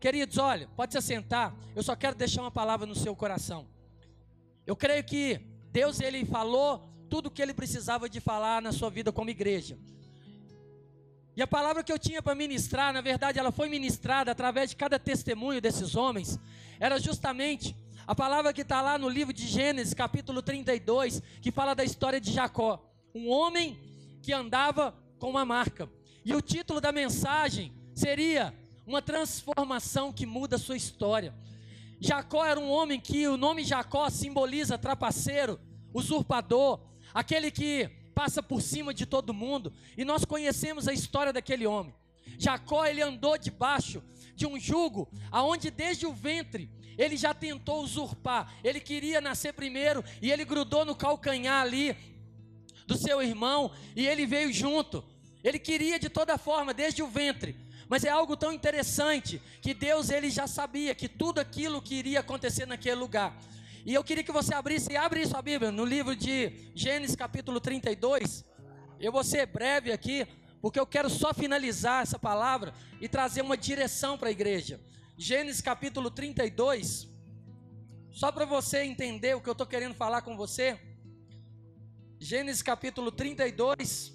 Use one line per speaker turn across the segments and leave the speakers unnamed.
Queridos, olha, pode se assentar. Eu só quero deixar uma palavra no seu coração. Eu creio que Deus ele falou tudo o que ele precisava de falar na sua vida como igreja. E a palavra que eu tinha para ministrar, na verdade, ela foi ministrada através de cada testemunho desses homens, era justamente a palavra que está lá no livro de Gênesis, capítulo 32, que fala da história de Jacó, um homem que andava com uma marca. E o título da mensagem seria uma transformação que muda a sua história. Jacó era um homem que o nome Jacó simboliza trapaceiro, usurpador, aquele que passa por cima de todo mundo, e nós conhecemos a história daquele homem. Jacó ele andou debaixo de um jugo aonde desde o ventre ele já tentou usurpar. Ele queria nascer primeiro e ele grudou no calcanhar ali do seu irmão e ele veio junto. Ele queria de toda forma desde o ventre. Mas é algo tão interessante que Deus ele já sabia que tudo aquilo que iria acontecer naquele lugar. E eu queria que você abrisse, e abre sua Bíblia no livro de Gênesis capítulo 32. Eu vou ser breve aqui, porque eu quero só finalizar essa palavra e trazer uma direção para a igreja. Gênesis capítulo 32. Só para você entender o que eu estou querendo falar com você. Gênesis capítulo 32.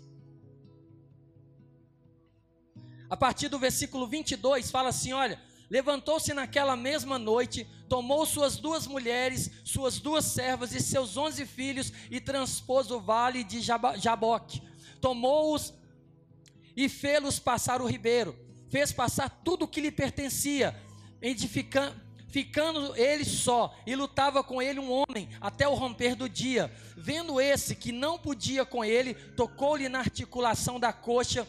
A partir do versículo 22 fala assim: olha, levantou-se naquela mesma noite, tomou suas duas mulheres, suas duas servas e seus onze filhos e transpôs o vale de Jaboque. Tomou-os e fê-los passar o ribeiro. Fez passar tudo o que lhe pertencia, edificando ficando ele só, e lutava com ele um homem até o romper do dia. Vendo esse que não podia com ele, tocou-lhe na articulação da coxa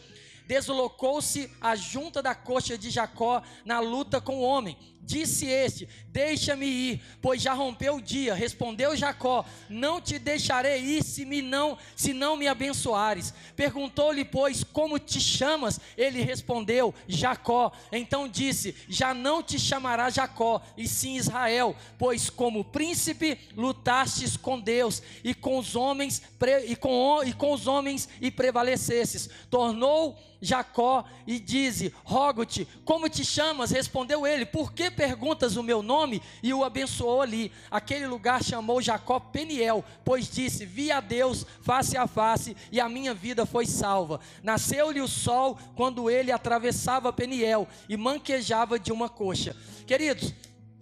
deslocou-se a junta da coxa de Jacó na luta com o homem. Disse este: Deixa-me ir, pois já rompeu o dia. Respondeu Jacó: Não te deixarei ir se me não, se não me abençoares. Perguntou-lhe, pois, como te chamas? Ele respondeu: Jacó. Então disse: Já não te chamará Jacó, e sim Israel, pois como príncipe lutastes com Deus e com os homens e com, e com os homens e prevalecesses. Tornou Jacó e diz: Rogo-te, como te chamas? Respondeu ele: Por que perguntas o meu nome? E o abençoou ali. Aquele lugar chamou Jacó Peniel, pois disse: Vi a Deus face a face e a minha vida foi salva. Nasceu-lhe o sol quando ele atravessava Peniel e manquejava de uma coxa. Queridos,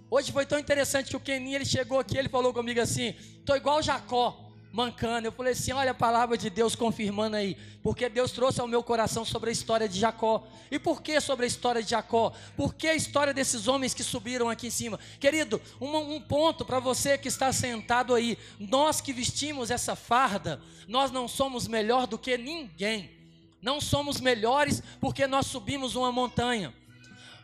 hoje foi tão interessante que o Keninho ele chegou aqui, ele falou comigo assim: Estou igual Jacó mancando. Eu falei assim: olha a palavra de Deus confirmando aí, porque Deus trouxe ao meu coração sobre a história de Jacó. E por que sobre a história de Jacó? Por que a história desses homens que subiram aqui em cima? Querido, um, um ponto para você que está sentado aí: nós que vestimos essa farda, nós não somos melhor do que ninguém. Não somos melhores porque nós subimos uma montanha.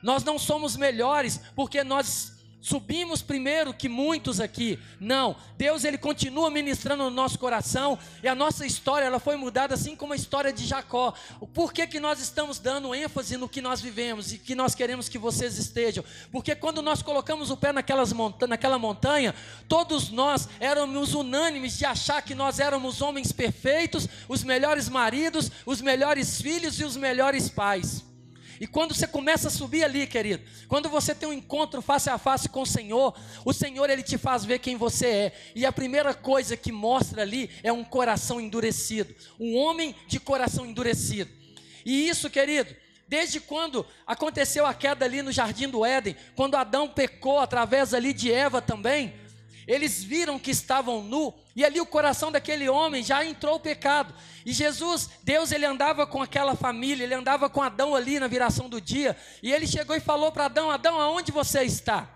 Nós não somos melhores porque nós subimos primeiro que muitos aqui. Não, Deus ele continua ministrando no nosso coração e a nossa história ela foi mudada assim como a história de Jacó. Por que que nós estamos dando ênfase no que nós vivemos e que nós queremos que vocês estejam? Porque quando nós colocamos o pé naquelas monta naquela montanha, todos nós éramos unânimes de achar que nós éramos homens perfeitos, os melhores maridos, os melhores filhos e os melhores pais. E quando você começa a subir ali, querido, quando você tem um encontro face a face com o Senhor, o Senhor ele te faz ver quem você é. E a primeira coisa que mostra ali é um coração endurecido, um homem de coração endurecido. E isso, querido, desde quando aconteceu a queda ali no jardim do Éden, quando Adão pecou através ali de Eva também, eles viram que estavam nu, e ali o coração daquele homem já entrou o pecado. E Jesus, Deus, ele andava com aquela família, ele andava com Adão ali na viração do dia, e ele chegou e falou para Adão: Adão, aonde você está?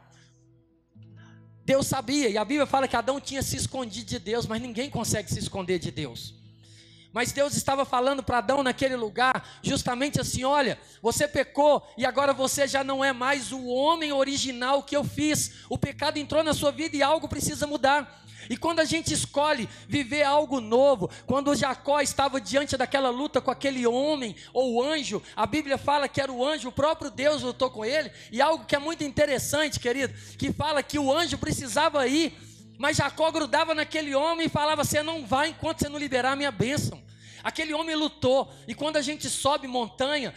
Deus sabia, e a Bíblia fala que Adão tinha se escondido de Deus, mas ninguém consegue se esconder de Deus. Mas Deus estava falando para Adão naquele lugar, justamente assim: olha, você pecou e agora você já não é mais o homem original que eu fiz. O pecado entrou na sua vida e algo precisa mudar. E quando a gente escolhe viver algo novo, quando Jacó estava diante daquela luta com aquele homem ou anjo, a Bíblia fala que era o anjo, o próprio Deus lutou com ele, e algo que é muito interessante, querido, que fala que o anjo precisava ir mas Jacó grudava naquele homem e falava: Você não vai enquanto você não liberar a minha bênção. Aquele homem lutou, e quando a gente sobe montanha,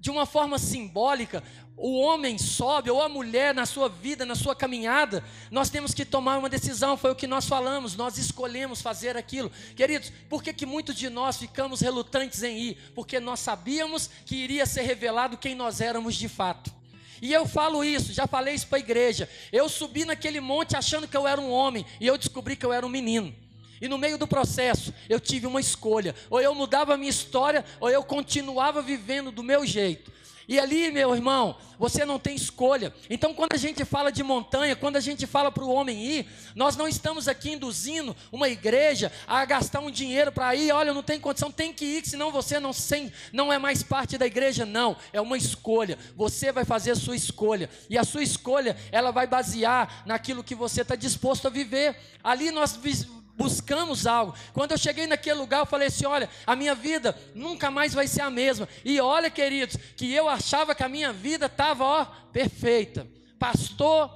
de uma forma simbólica, o homem sobe ou a mulher na sua vida, na sua caminhada, nós temos que tomar uma decisão, foi o que nós falamos, nós escolhemos fazer aquilo. Queridos, por que, que muitos de nós ficamos relutantes em ir? Porque nós sabíamos que iria ser revelado quem nós éramos de fato. E eu falo isso, já falei isso para a igreja. Eu subi naquele monte achando que eu era um homem, e eu descobri que eu era um menino. E no meio do processo, eu tive uma escolha: ou eu mudava a minha história, ou eu continuava vivendo do meu jeito. E ali, meu irmão, você não tem escolha. Então, quando a gente fala de montanha, quando a gente fala para o homem ir, nós não estamos aqui induzindo uma igreja a gastar um dinheiro para ir. Olha, não tem condição, tem que ir, senão você não, sem, não é mais parte da igreja. Não, é uma escolha. Você vai fazer a sua escolha. E a sua escolha, ela vai basear naquilo que você está disposto a viver. Ali nós buscamos algo. Quando eu cheguei naquele lugar, eu falei assim: olha, a minha vida nunca mais vai ser a mesma. E olha, queridos, que eu achava que a minha vida estava, ó, perfeita. Pastor,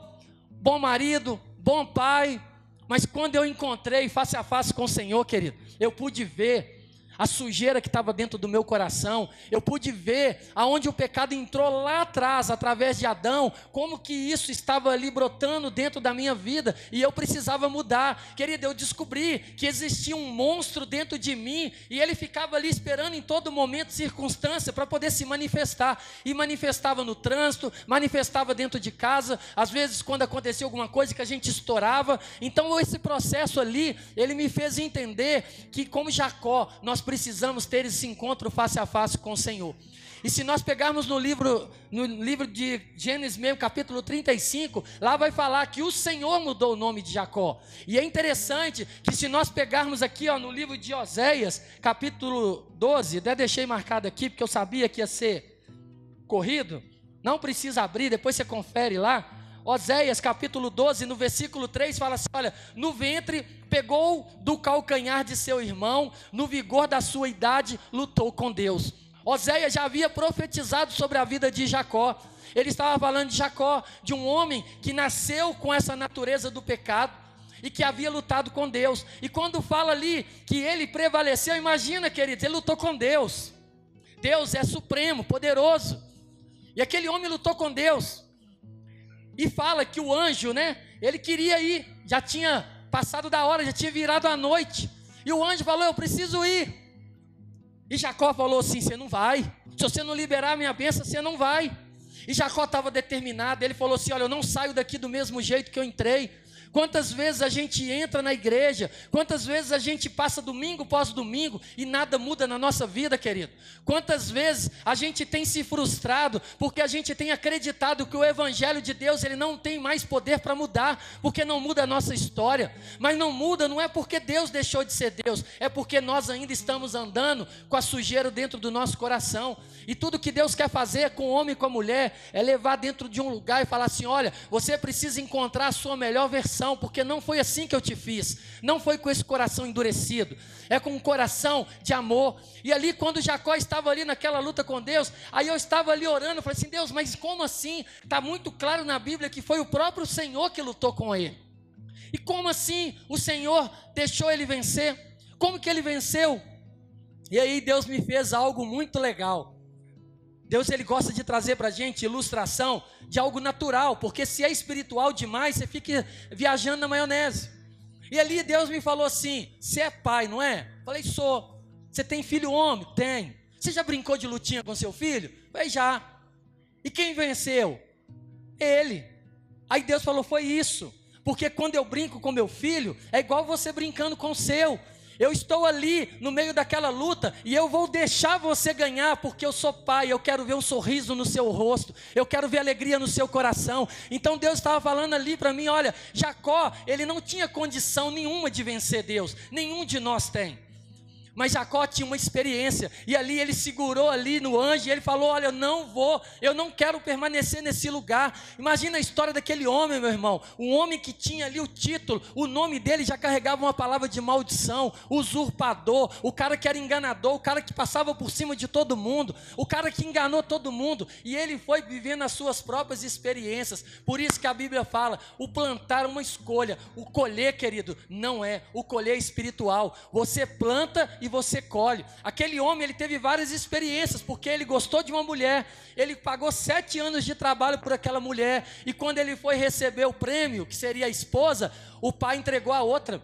bom marido, bom pai. Mas quando eu encontrei face a face com o Senhor, querido, eu pude ver a sujeira que estava dentro do meu coração. Eu pude ver aonde o pecado entrou lá atrás, através de Adão, como que isso estava ali brotando dentro da minha vida e eu precisava mudar. Querido, eu descobri que existia um monstro dentro de mim e ele ficava ali esperando em todo momento, circunstância, para poder se manifestar. E manifestava no trânsito, manifestava dentro de casa, às vezes quando acontecia alguma coisa que a gente estourava. Então, esse processo ali, ele me fez entender que, como Jacó, nós precisamos ter esse encontro face a face com o Senhor. E se nós pegarmos no livro, no livro de Gênesis mesmo, capítulo 35, lá vai falar que o Senhor mudou o nome de Jacó. E é interessante que se nós pegarmos aqui ó, no livro de Oséias, capítulo 12, até deixei marcado aqui, porque eu sabia que ia ser corrido. Não precisa abrir, depois você confere lá. Oséias capítulo 12, no versículo 3, fala assim: Olha, no ventre pegou do calcanhar de seu irmão, no vigor da sua idade lutou com Deus. Oséias já havia profetizado sobre a vida de Jacó. Ele estava falando de Jacó, de um homem que nasceu com essa natureza do pecado e que havia lutado com Deus. E quando fala ali que ele prevaleceu, imagina, queridos, ele lutou com Deus. Deus é supremo, poderoso. E aquele homem lutou com Deus. E fala que o anjo, né? Ele queria ir, já tinha passado da hora, já tinha virado a noite. E o anjo falou: Eu preciso ir. E Jacó falou assim: Você não vai. Se você não liberar a minha bênção, você não vai. E Jacó estava determinado. Ele falou assim: Olha, eu não saio daqui do mesmo jeito que eu entrei. Quantas vezes a gente entra na igreja, quantas vezes a gente passa domingo pós domingo e nada muda na nossa vida, querido. Quantas vezes a gente tem se frustrado porque a gente tem acreditado que o evangelho de Deus ele não tem mais poder para mudar, porque não muda a nossa história. Mas não muda não é porque Deus deixou de ser Deus, é porque nós ainda estamos andando com a sujeira dentro do nosso coração. E tudo que Deus quer fazer com o homem e com a mulher é levar dentro de um lugar e falar assim: olha, você precisa encontrar a sua melhor versão, porque não foi assim que eu te fiz, não foi com esse coração endurecido, é com um coração de amor. E ali, quando Jacó estava ali naquela luta com Deus, aí eu estava ali orando, falei assim: Deus, mas como assim? Está muito claro na Bíblia que foi o próprio Senhor que lutou com ele. E como assim o Senhor deixou ele vencer? Como que ele venceu? E aí Deus me fez algo muito legal. Deus ele gosta de trazer para a gente ilustração de algo natural, porque se é espiritual demais, você fica viajando na maionese. E ali Deus me falou assim: você é pai, não é? Falei, sou. Você tem filho homem? Tem. Você já brincou de lutinha com seu filho? Falei, já. E quem venceu? Ele. Aí Deus falou: foi isso. Porque quando eu brinco com meu filho, é igual você brincando com o seu. Eu estou ali no meio daquela luta e eu vou deixar você ganhar porque eu sou pai. Eu quero ver um sorriso no seu rosto, eu quero ver alegria no seu coração. Então Deus estava falando ali para mim: olha, Jacó, ele não tinha condição nenhuma de vencer Deus, nenhum de nós tem. Mas Jacó tinha uma experiência, e ali ele segurou ali no anjo, e ele falou: Olha, eu não vou, eu não quero permanecer nesse lugar. Imagina a história daquele homem, meu irmão. Um homem que tinha ali o título, o nome dele já carregava uma palavra de maldição, usurpador, o cara que era enganador, o cara que passava por cima de todo mundo, o cara que enganou todo mundo, e ele foi vivendo as suas próprias experiências. Por isso que a Bíblia fala: o plantar é uma escolha, o colher, querido, não é. O colher é espiritual. Você planta e e você colhe. Aquele homem ele teve várias experiências porque ele gostou de uma mulher. Ele pagou sete anos de trabalho por aquela mulher e quando ele foi receber o prêmio, que seria a esposa, o pai entregou a outra.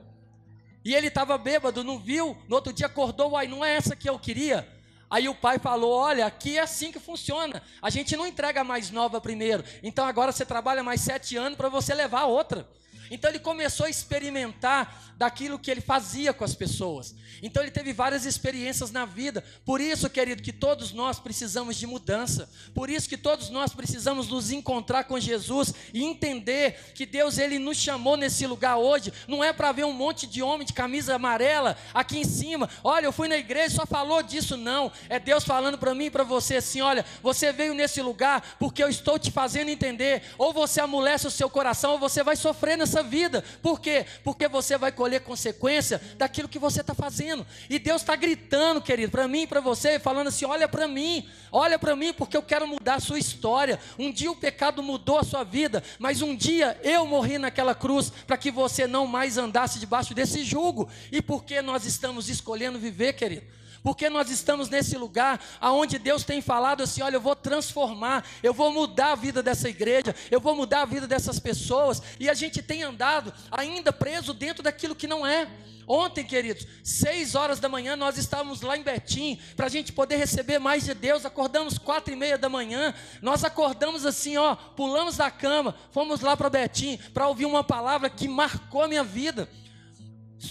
E ele estava bêbado, não viu. No outro dia acordou, uai, não é essa que eu queria. Aí o pai falou: Olha, aqui é assim que funciona. A gente não entrega mais nova primeiro. Então agora você trabalha mais sete anos para você levar a outra. Então ele começou a experimentar daquilo que ele fazia com as pessoas. Então ele teve várias experiências na vida. Por isso, querido, que todos nós precisamos de mudança. Por isso que todos nós precisamos nos encontrar com Jesus e entender que Deus ele nos chamou nesse lugar hoje. Não é para ver um monte de homem de camisa amarela aqui em cima. Olha, eu fui na igreja só falou disso não. É Deus falando para mim e para você assim, olha, você veio nesse lugar porque eu estou te fazendo entender. Ou você amolece o seu coração ou você vai sofrer nessa vida. Por quê? Porque você vai colher consequência daquilo que você está fazendo. E Deus está gritando, querido, para mim e para você, falando assim: olha para mim, olha para mim, porque eu quero mudar a sua história. Um dia o pecado mudou a sua vida, mas um dia eu morri naquela cruz para que você não mais andasse debaixo desse jugo. E por que nós estamos escolhendo viver, querido? Porque nós estamos nesse lugar aonde Deus tem falado assim: olha, eu vou transformar, eu vou mudar a vida dessa igreja, eu vou mudar a vida dessas pessoas, e a gente tem andado ainda preso dentro daquilo que não é. Ontem, queridos, seis horas da manhã, nós estávamos lá em Betim, para a gente poder receber mais de Deus. Acordamos quatro e meia da manhã, nós acordamos assim, ó, pulamos da cama, fomos lá para Betim, para ouvir uma palavra que marcou a minha vida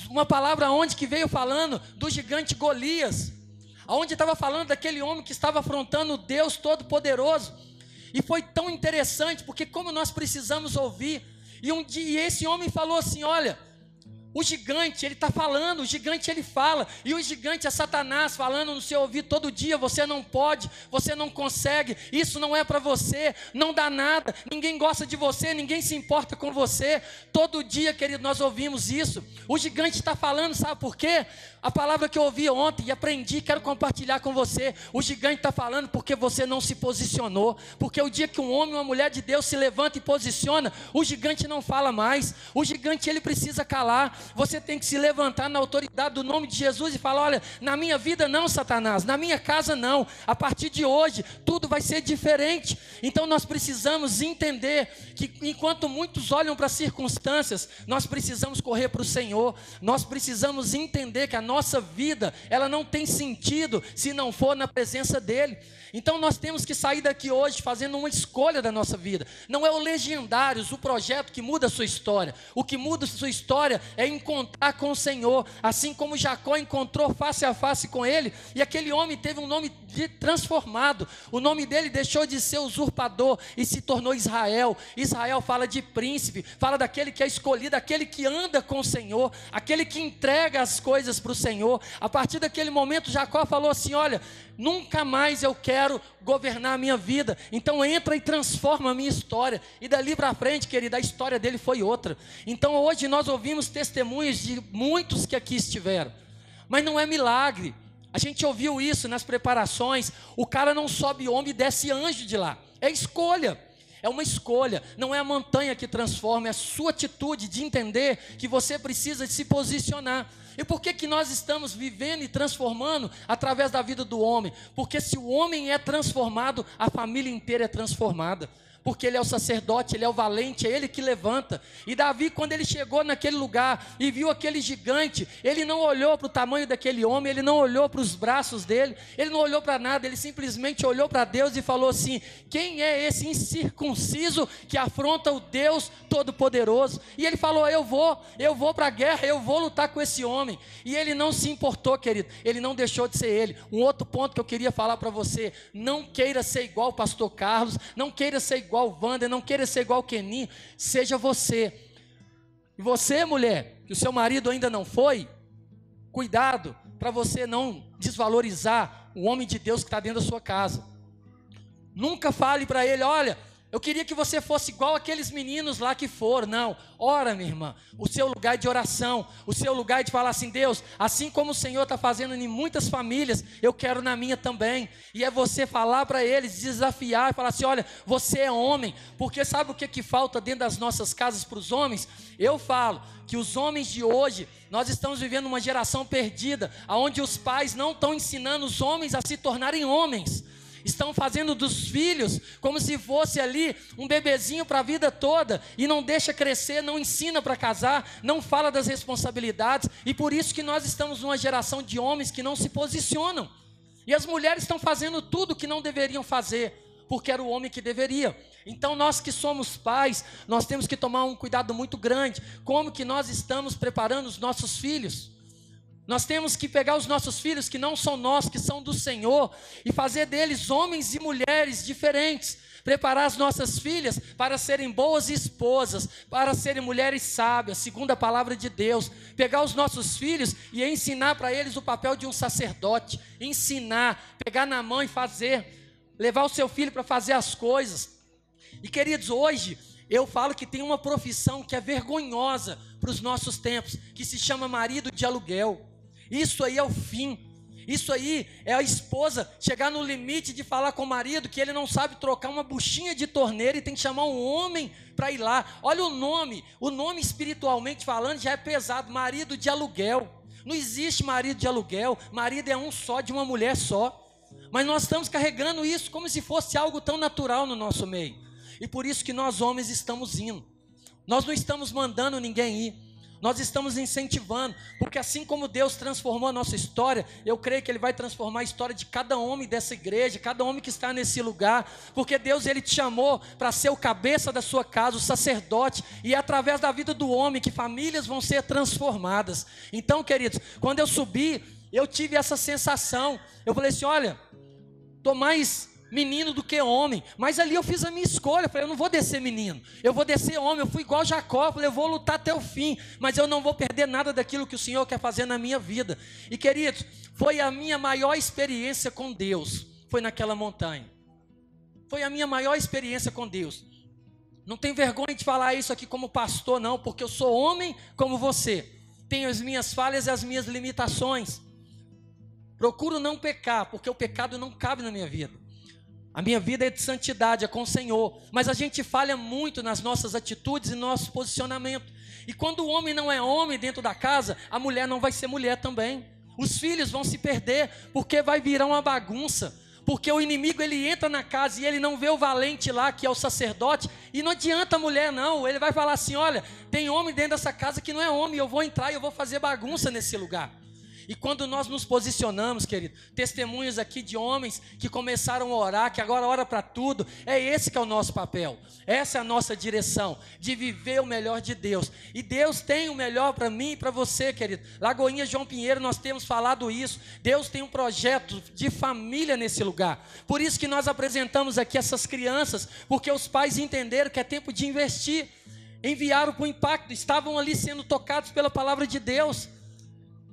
uma palavra onde que veio falando do gigante Golias, aonde estava falando daquele homem que estava afrontando o Deus Todo-Poderoso. E foi tão interessante, porque como nós precisamos ouvir, e um dia esse homem falou assim: olha, o gigante, ele está falando, o gigante ele fala, e o gigante é Satanás falando no seu ouvido todo dia: você não pode, você não consegue, isso não é para você, não dá nada, ninguém gosta de você, ninguém se importa com você. Todo dia, querido, nós ouvimos isso. O gigante está falando, sabe por quê? A palavra que eu ouvi ontem e aprendi, quero compartilhar com você. O gigante está falando porque você não se posicionou. Porque o dia que um homem ou uma mulher de Deus se levanta e posiciona, o gigante não fala mais. O gigante ele precisa calar. Você tem que se levantar na autoridade do nome de Jesus e falar: olha, na minha vida não, Satanás, na minha casa não. A partir de hoje, tudo vai ser diferente. Então nós precisamos entender que enquanto muitos olham para as circunstâncias, nós precisamos correr para o Senhor. Nós precisamos entender que a nossa vida, ela não tem sentido se não for na presença dEle. Então nós temos que sair daqui hoje fazendo uma escolha da nossa vida. Não é o Legendários, o projeto que muda a sua história. O que muda a sua história é encontrar com o Senhor, assim como Jacó encontrou face a face com ele, e aquele homem teve um nome de transformado. O nome dele deixou de ser usurpador e se tornou Israel. Israel fala de príncipe, fala daquele que é escolhido, aquele que anda com o Senhor, aquele que entrega as coisas para o Senhor. A partir daquele momento, Jacó falou assim: Olha, nunca mais eu quero governar a minha vida. Então entra e transforma a minha história. E dali para frente, querida, a história dele foi outra. Então hoje nós ouvimos testemunhos de muitos que aqui estiveram. Mas não é milagre. A gente ouviu isso nas preparações. O cara não sobe homem e desce anjo de lá. É escolha. É uma escolha, não é a montanha que transforma, é a sua atitude de entender que você precisa se posicionar. E por que, que nós estamos vivendo e transformando através da vida do homem? Porque se o homem é transformado, a família inteira é transformada porque ele é o sacerdote, ele é o valente, é ele que levanta. E Davi, quando ele chegou naquele lugar e viu aquele gigante, ele não olhou para o tamanho daquele homem, ele não olhou para os braços dele, ele não olhou para nada, ele simplesmente olhou para Deus e falou assim: Quem é esse incircunciso que afronta o Deus Todo-Poderoso? E ele falou: Eu vou, eu vou para a guerra, eu vou lutar com esse homem. E ele não se importou, querido, ele não deixou de ser ele. Um outro ponto que eu queria falar para você: não queira ser igual o pastor Carlos, não queira ser igual igual o Wander, não queira ser igual o Kenin, seja você. E você, mulher, que o seu marido ainda não foi, cuidado para você não desvalorizar o homem de Deus que está dentro da sua casa. Nunca fale para ele, olha, Eu queria que você fosse igual aqueles meninos lá que foram. Não, ora, minha irmã. O seu lugar de oração, o seu lugar de falar assim: Deus, assim como o Senhor está fazendo em muitas famílias, eu quero na minha também. E é você falar para eles, desafiar, falar assim: olha, você é homem. Porque sabe o que, que falta dentro das nossas casas para os homens? Eu falo que os homens de hoje, nós estamos vivendo uma geração perdida, onde os pais não estão ensinando os homens a se tornarem homens estão fazendo dos filhos como se fosse ali um bebezinho para a vida toda e não deixa crescer, não ensina para casar, não fala das responsabilidades e por isso que nós estamos numa geração de homens que não se posicionam. E as mulheres estão fazendo tudo que não deveriam fazer, porque era o homem que deveria. Então nós que somos pais, nós temos que tomar um cuidado muito grande, como que nós estamos preparando os nossos filhos? Nós temos que pegar os nossos filhos que não são nós, que são do Senhor, e fazer deles homens e mulheres diferentes. Preparar as nossas filhas para serem boas esposas, para serem mulheres sábias, segundo a palavra de Deus. Pegar os nossos filhos e ensinar para eles o papel de um sacerdote. Ensinar, pegar na mão e fazer. Levar o seu filho para fazer as coisas. E queridos, hoje eu falo que tem uma profissão que é vergonhosa para os nossos tempos, que se chama marido de aluguel. Isso aí é o fim. Isso aí é a esposa chegar no limite de falar com o marido que ele não sabe trocar uma buchinha de torneira e tem que chamar um homem para ir lá. Olha o nome, o nome espiritualmente falando já é pesado, marido de aluguel. Não existe marido de aluguel, marido é um só de uma mulher só. Mas nós estamos carregando isso como se fosse algo tão natural no nosso meio. E por isso que nós homens estamos indo. Nós não estamos mandando ninguém ir. Nós estamos incentivando, porque assim como Deus transformou a nossa história, eu creio que Ele vai transformar a história de cada homem dessa igreja, cada homem que está nesse lugar, porque Deus Ele te chamou para ser o cabeça da sua casa, o sacerdote, e é através da vida do homem que famílias vão ser transformadas. Então, queridos, quando eu subi, eu tive essa sensação. Eu falei assim: olha, estou mais menino do que homem. Mas ali eu fiz a minha escolha. Eu falei, eu não vou descer menino, eu vou descer homem. Eu fui igual Jacó, eu falei, eu vou lutar até o fim, mas eu não vou perder nada daquilo que o Senhor quer fazer na minha vida. E queridos, foi a minha maior experiência com Deus. Foi naquela montanha. Foi a minha maior experiência com Deus. Não tem vergonha de falar isso aqui como pastor, não, porque eu sou homem como você. Tenho as minhas falhas e as minhas limitações. Procuro não pecar, porque o pecado não cabe na minha vida. A minha vida é de santidade, é com o Senhor. Mas a gente falha muito nas nossas atitudes e no nosso posicionamento. E quando o homem não é homem dentro da casa, a mulher não vai ser mulher também. Os filhos vão se perder, porque vai virar uma bagunça. Porque o inimigo ele entra na casa e ele não vê o valente lá, que é o sacerdote, e não adianta a mulher, não. Ele vai falar assim: olha, tem homem dentro dessa casa que não é homem, eu vou entrar e eu vou fazer bagunça nesse lugar. E quando nós nos posicionamos, querido, testemunhos aqui de homens que começaram a orar, que agora ora para tudo, é esse que é o nosso papel. Essa é a nossa direção, de viver o melhor de Deus. E Deus tem o melhor para mim e para você, querido. Lagoinha João Pinheiro, nós temos falado isso. Deus tem um projeto de família nesse lugar. Por isso que nós apresentamos aqui essas crianças, porque os pais entenderam que é tempo de investir. Enviaram com impacto, estavam ali sendo tocados pela palavra de Deus.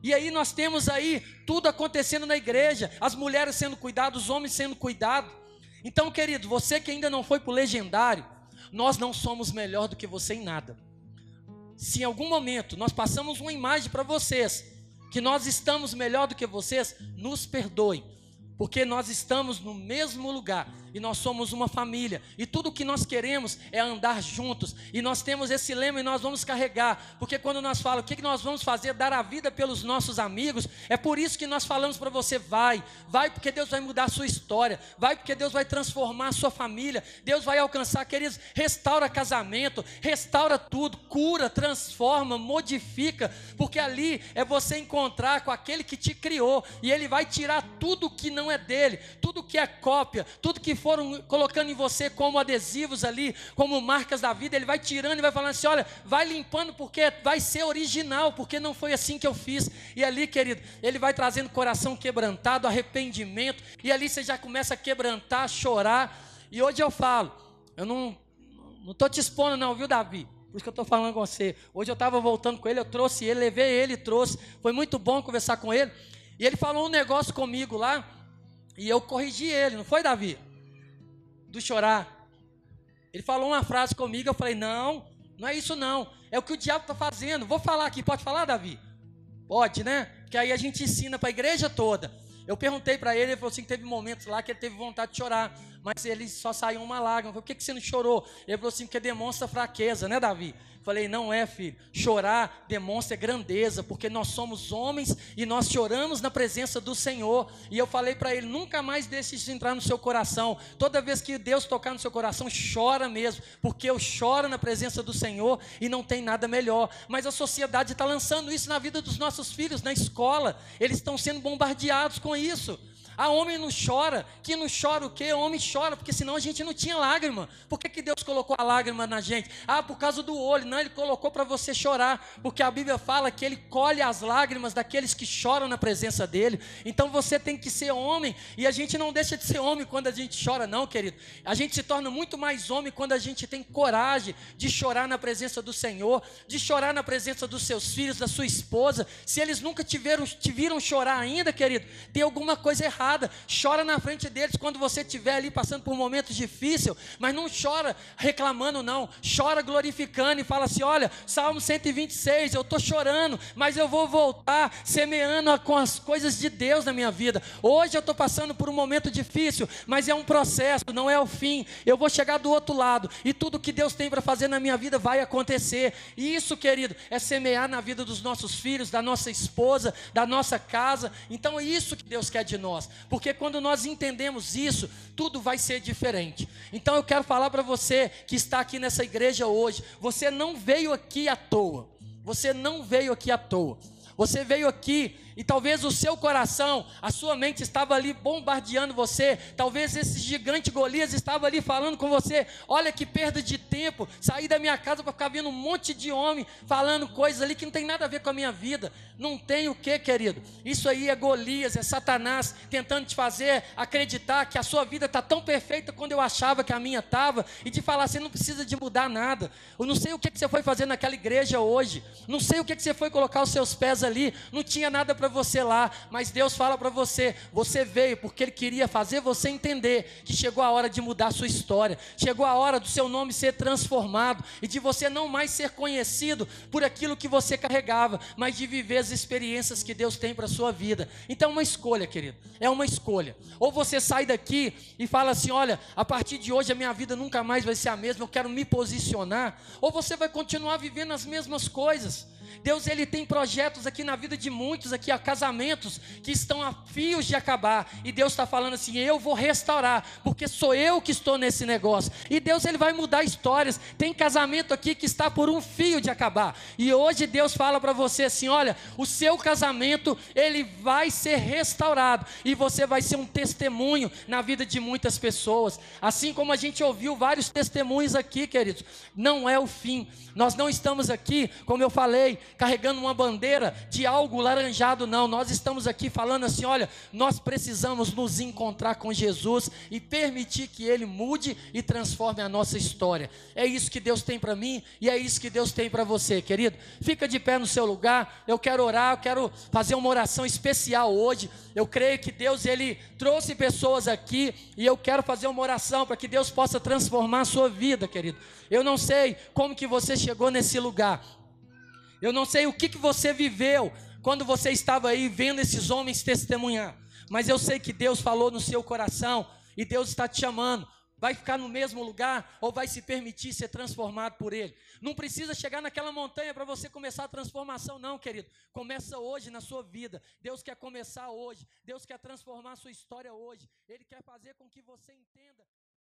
E aí nós temos aí tudo acontecendo na igreja, as mulheres sendo cuidadas, os homens sendo cuidados. Então, querido, você que ainda não foi para o legendário, nós não somos melhor do que você em nada. Se em algum momento nós passamos uma imagem para vocês, que nós estamos melhor do que vocês, nos perdoe porque nós estamos no mesmo lugar e nós somos uma família, e tudo o que nós queremos é andar juntos, e nós temos esse lema e nós vamos carregar, porque quando nós falamos o que nós vamos fazer, dar a vida pelos nossos amigos, é por isso que nós falamos para você: vai, vai, porque Deus vai mudar a sua história, vai, porque Deus vai transformar a sua família, Deus vai alcançar, queridos, restaura casamento, restaura tudo, cura, transforma, modifica, porque ali é você encontrar com aquele que te criou, e ele vai tirar tudo que não é dele, tudo que é cópia, tudo que foram colocando em você como adesivos ali, como marcas da vida, ele vai tirando e vai falando assim: olha, vai limpando porque vai ser original, porque não foi assim que eu fiz. E ali, querido, ele vai trazendo coração quebrantado, arrependimento, e ali você já começa a quebrantar, chorar. E hoje eu falo, eu não estou te expondo, não, viu, Davi? Por isso que eu estou falando com você. Hoje eu estava voltando com ele, eu trouxe ele, levei ele, trouxe. Foi muito bom conversar com ele. E ele falou um negócio comigo lá. E eu corrigi ele, não foi, Davi? Do chorar. Ele falou uma frase comigo, eu falei: Não, não é isso não. É o que o diabo está fazendo. Vou falar aqui, pode falar, Davi? Pode, né? Porque aí a gente ensina para a igreja toda. Eu perguntei para ele, ele falou assim: que teve momentos lá que ele teve vontade de chorar, mas ele só saiu uma lágrima. Eu falei, por que, que você não chorou? Ele falou assim: porque demonstra fraqueza, né, Davi? Falei, não é, filho. Chorar demonstra grandeza, porque nós somos homens e nós choramos na presença do Senhor. E eu falei para ele: nunca mais deixe isso entrar no seu coração. Toda vez que Deus tocar no seu coração, chora mesmo, porque eu choro na presença do Senhor e não tem nada melhor. Mas a sociedade está lançando isso na vida dos nossos filhos, na escola. Eles estão sendo bombardeados com isso. A homem não chora. Que não chora o quê? Homem chora, porque senão a gente não tinha lágrima. Por que, que Deus colocou a lágrima na gente? Ah, por causa do olho. Não, Ele colocou para você chorar. Porque a Bíblia fala que Ele colhe as lágrimas daqueles que choram na presença dEle. Então você tem que ser homem. E a gente não deixa de ser homem quando a gente chora, não, querido. A gente se torna muito mais homem quando a gente tem coragem de chorar na presença do Senhor, de chorar na presença dos seus filhos, da sua esposa. Se eles nunca te viram, te viram chorar ainda, querido, tem alguma coisa errada errada. Chora na frente deles quando você estiver ali passando por momentos difíceis, mas não chora reclamando, não. Chora glorificando e fala assim: olha, Salmo 126, eu estou chorando, mas eu vou voltar semeando com as coisas de Deus na minha vida. Hoje eu estou passando por um momento difícil, mas é um processo, não é o fim. Eu vou chegar do outro lado e tudo que Deus tem para fazer na minha vida vai acontecer. Isso, querido, é semear na vida dos nossos filhos, da nossa esposa, da nossa casa. Então é isso que Deus quer de nós porque quando nós entendemos isso, tudo vai ser diferente. Então eu quero falar para você que está aqui nessa igreja hoje: você não veio aqui à toa, você não veio aqui à toa, você veio aqui e talvez o seu coração, a sua mente estava ali bombardeando você. Talvez esse gigante Golias estava ali falando com você: Olha que perda de tempo, sair da minha casa para ficar vendo um monte de homem falando coisas ali que não tem nada a ver com a minha vida. Não tem o que, querido? Isso aí é Golias, é Satanás tentando te fazer acreditar que a sua vida está tão perfeita quando eu achava que a minha estava e de falar: Você não precisa de mudar nada. Eu não sei o que, que você foi fazer naquela igreja hoje, não sei o que, que você foi colocar os seus pés ali, não tinha nada para para você lá, mas Deus fala para você: você veio porque Ele queria fazer você entender que chegou a hora de mudar a sua história, chegou a hora do seu nome ser transformado e de você não mais ser conhecido por aquilo que você carregava, mas de viver as experiências que Deus tem para sua vida. Então é uma escolha, querido, é uma escolha. Ou você sai daqui e fala assim: olha, a partir de hoje a minha vida nunca mais vai ser a mesma, eu quero me posicionar, ou você vai continuar vivendo as mesmas coisas. Deus ele tem projetos aqui na vida de muitos aqui, casamentos que estão a fios de acabar. E Deus está falando assim: eu vou restaurar, porque sou eu que estou nesse negócio. E Deus ele vai mudar histórias. Tem casamento aqui que está por um fio de acabar. E hoje Deus fala para você assim: olha, o seu casamento ele vai ser restaurado e você vai ser um testemunho na vida de muitas pessoas. Assim como a gente ouviu vários testemunhos aqui, queridos. Não é o fim. Nós não estamos aqui, como eu falei, carregando uma bandeira de algo laranjado, não. Nós estamos aqui falando assim: olha, nós precisamos nos encontrar com Jesus e permitir que Ele mude e transforme a nossa história. É isso que Deus tem para mim e é isso que Deus tem para você, querido. Fica de pé no seu lugar. Eu quero orar, eu quero fazer uma oração especial hoje. Eu creio que Deus ele trouxe pessoas aqui e eu quero fazer uma oração para que Deus possa transformar a sua vida, querido. Eu não sei como que você chegou nesse lugar, eu não sei o que, que você viveu quando você estava aí vendo esses homens testemunhar. Mas eu sei que Deus falou no seu coração e Deus está te chamando. Vai ficar no mesmo lugar ou vai se permitir ser transformado por Ele? Não precisa chegar naquela montanha para você começar a transformação, não, querido. Começa hoje na sua vida. Deus quer começar hoje. Deus quer transformar a sua história hoje. Ele quer fazer com que você entenda.